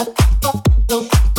Don't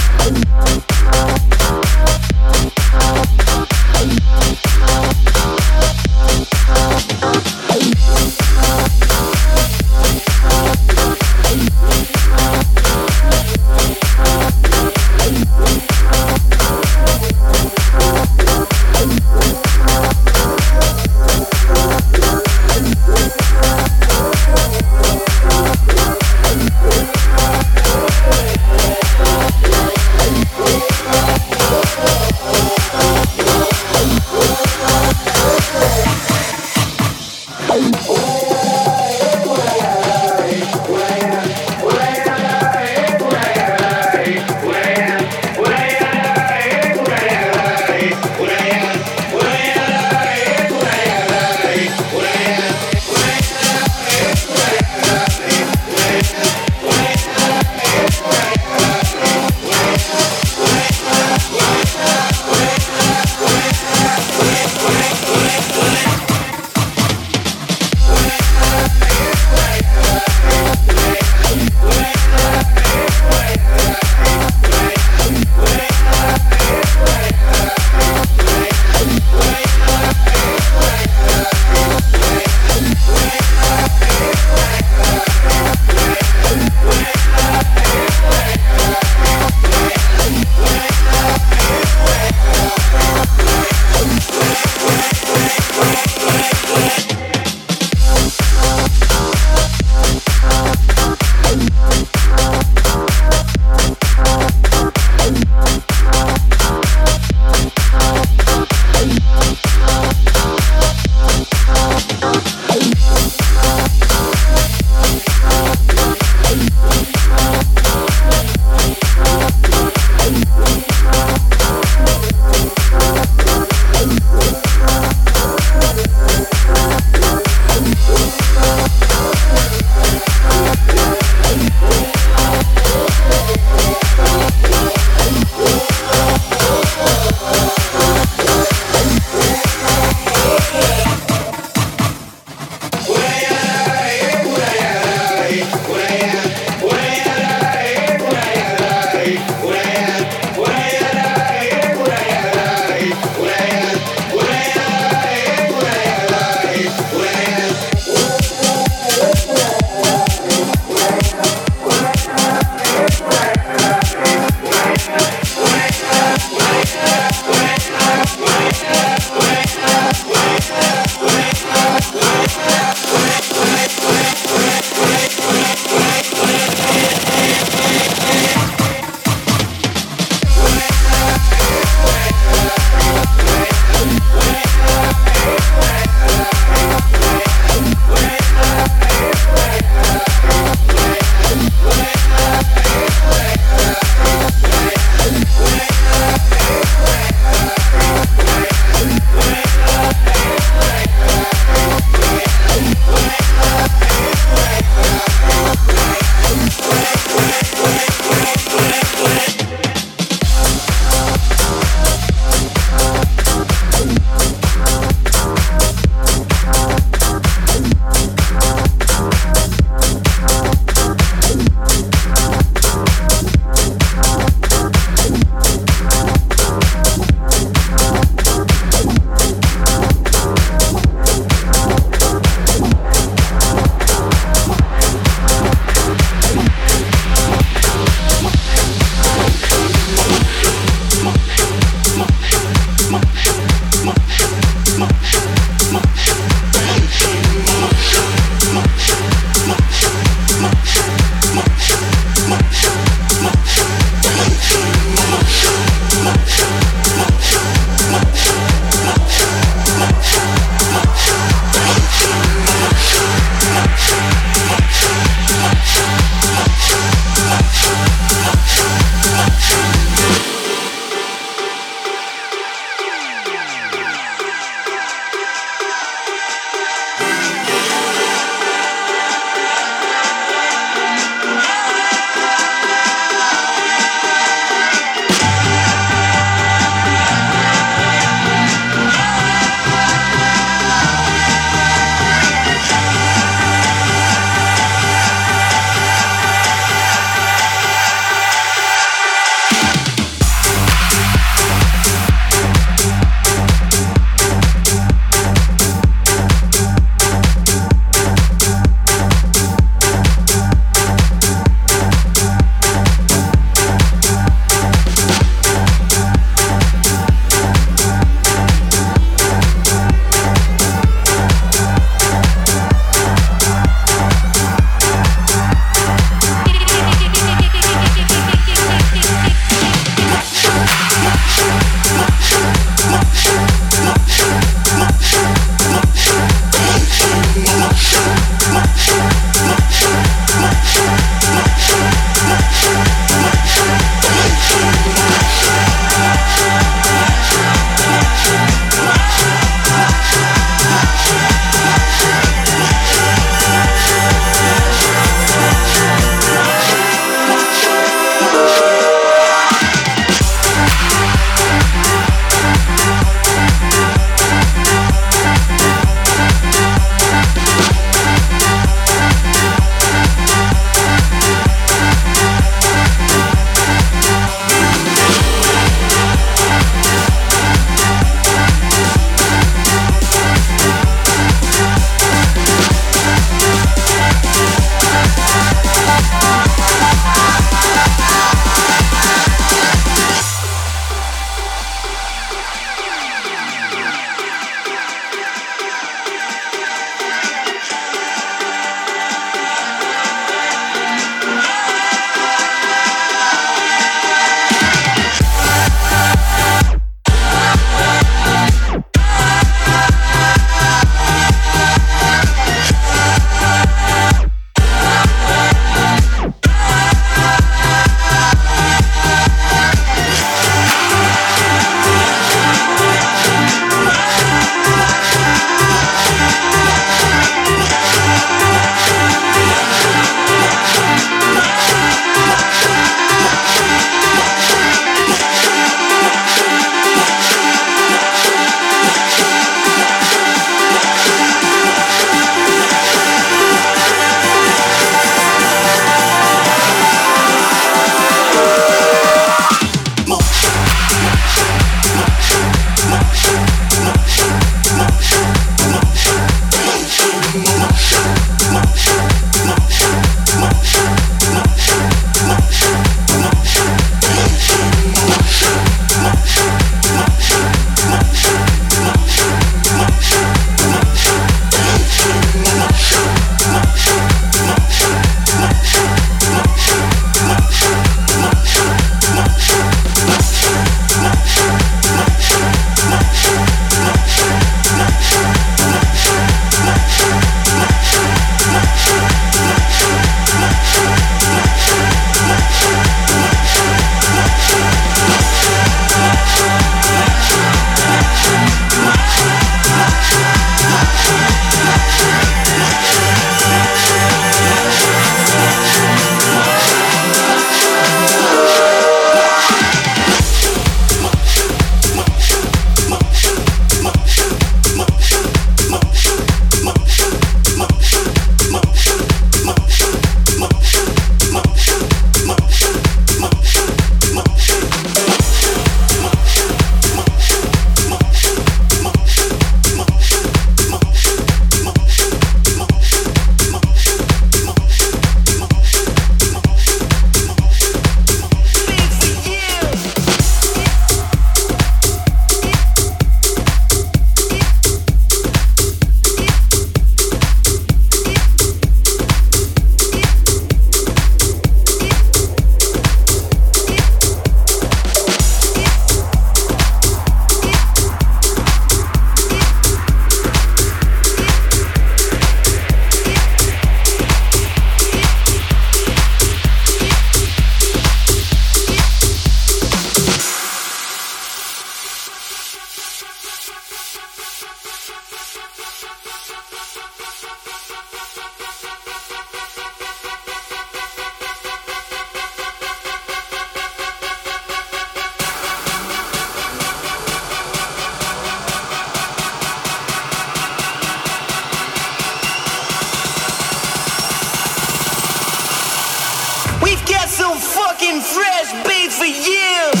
fucking fresh beat for years.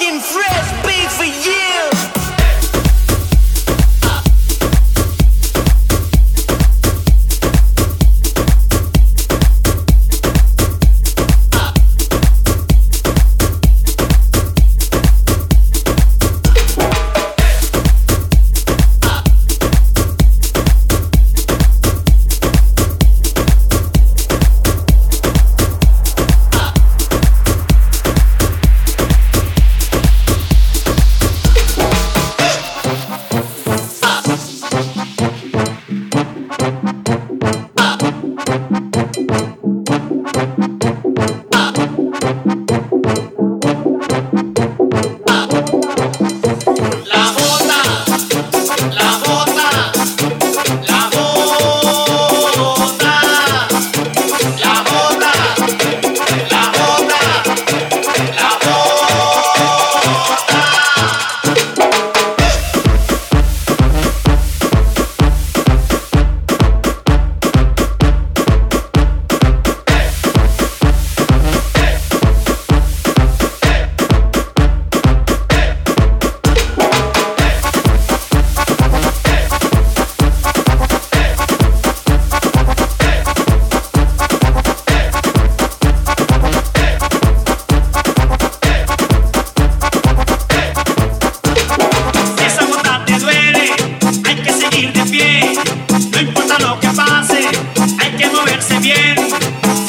cooking fresh beef for you.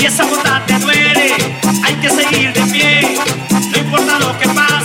Si esa bondad te duele, hay que seguir de pie, no importa lo que pase.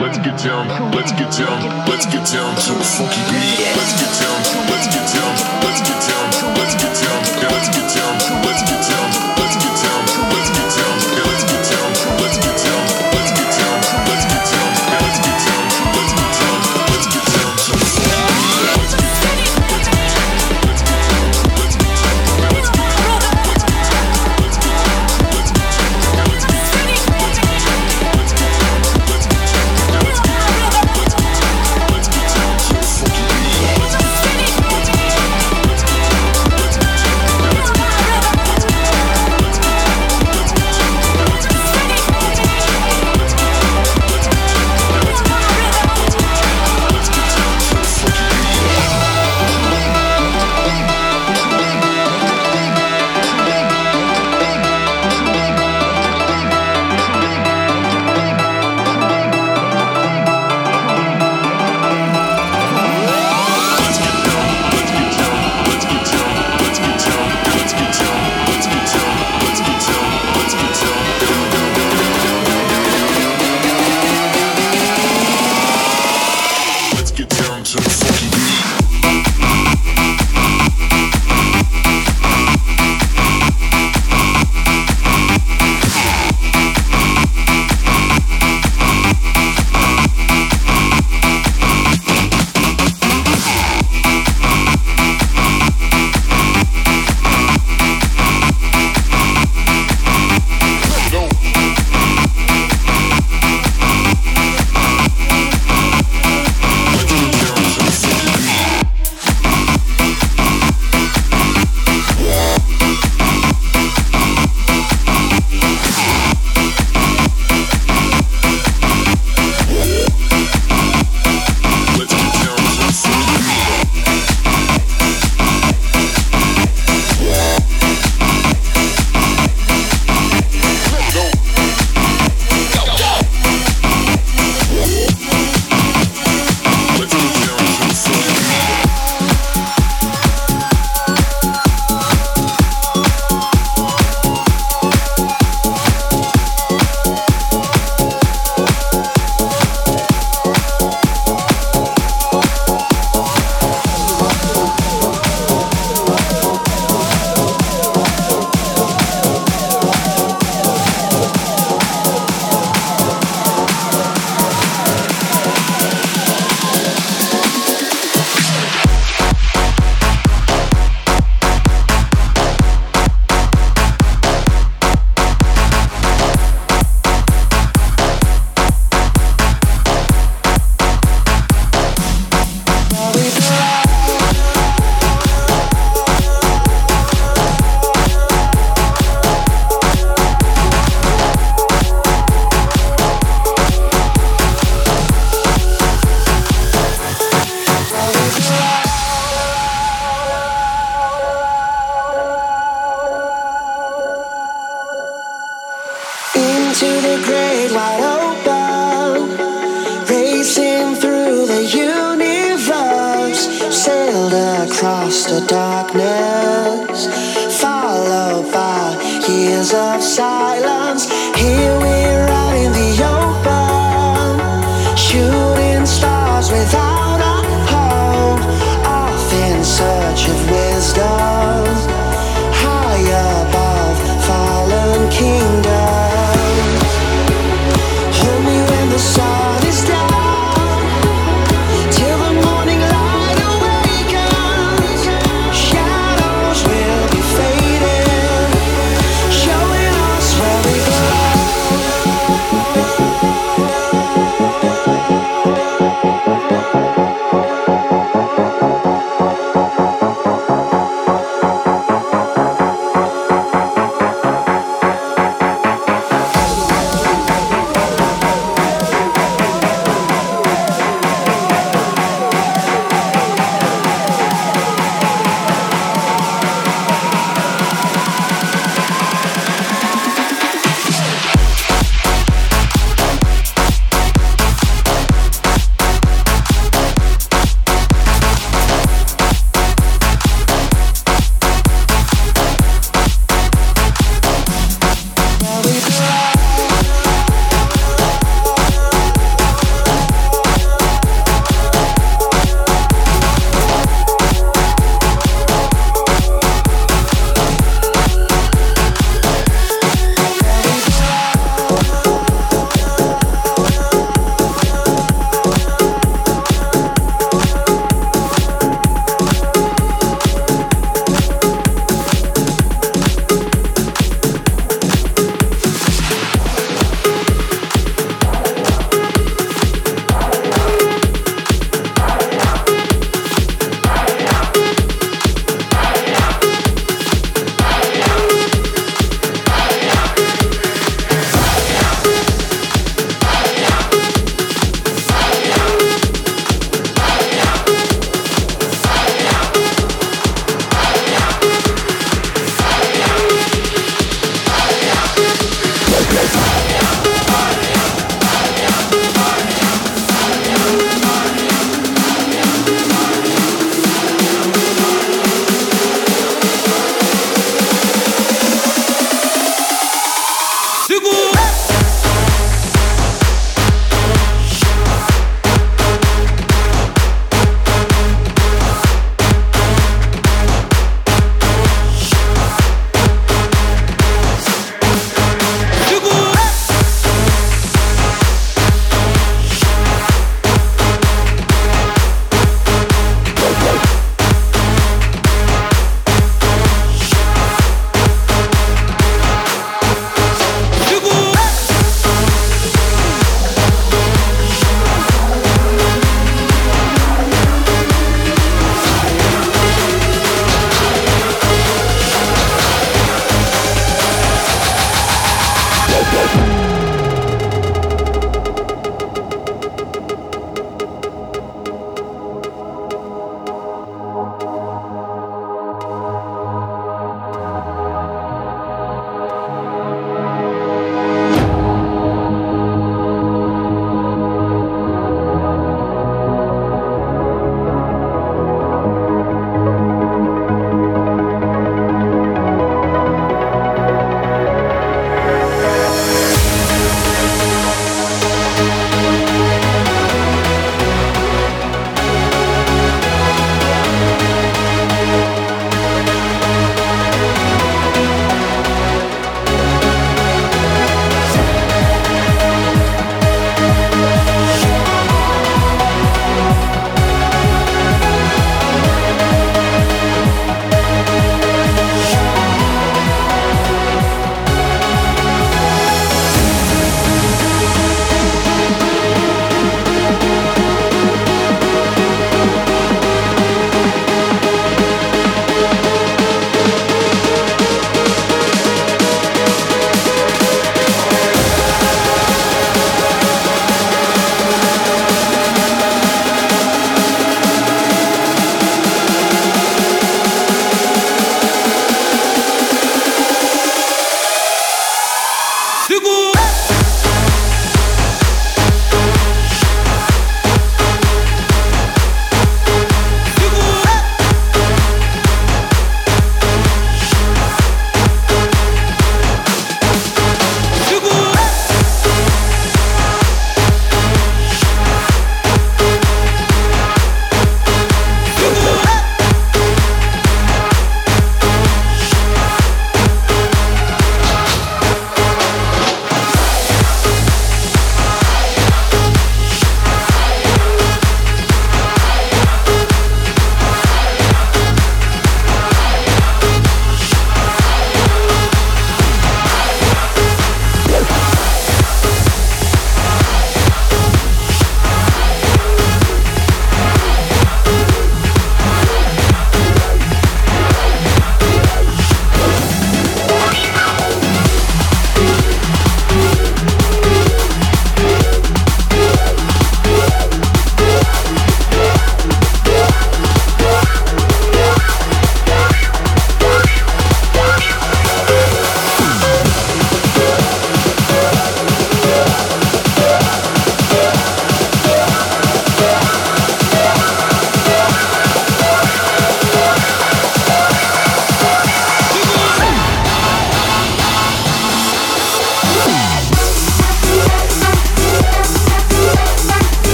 Let's get down, let's get down, let's get down to the funky.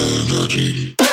energy.